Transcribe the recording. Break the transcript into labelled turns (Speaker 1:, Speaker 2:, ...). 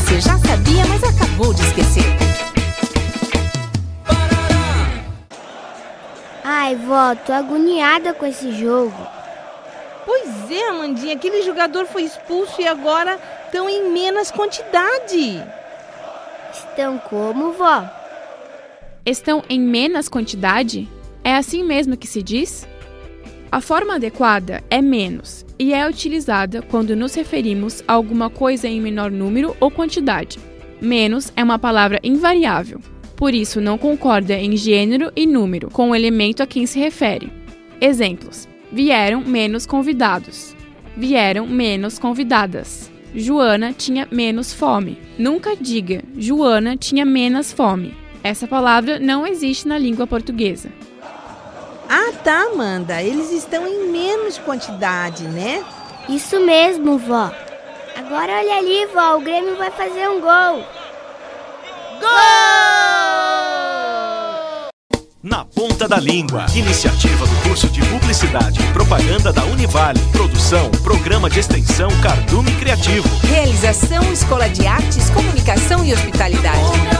Speaker 1: você já sabia, mas acabou de esquecer. Ai, vó, tô agoniada com esse jogo.
Speaker 2: Pois é, Amandinha, aquele jogador foi expulso e agora estão em menos quantidade.
Speaker 1: Estão como, vó?
Speaker 3: Estão em menos quantidade? É assim mesmo que se diz? A forma adequada é menos e é utilizada quando nos referimos a alguma coisa em menor número ou quantidade. Menos é uma palavra invariável, por isso não concorda em gênero e número com o elemento a quem se refere. Exemplos: vieram menos convidados, vieram menos convidadas. Joana tinha menos fome. Nunca diga Joana tinha menos fome. Essa palavra não existe na língua portuguesa.
Speaker 2: Ah, tá, Amanda. Eles estão em menos quantidade, né?
Speaker 1: Isso mesmo, vó. Agora olha ali, vó, o Grêmio vai fazer um gol.
Speaker 2: Gol!
Speaker 4: Na Ponta da Língua. Iniciativa do curso de Publicidade e Propaganda da Univale. Produção, Programa de Extensão Cardume Criativo.
Speaker 5: Realização Escola de Artes, Comunicação e Hospitalidade.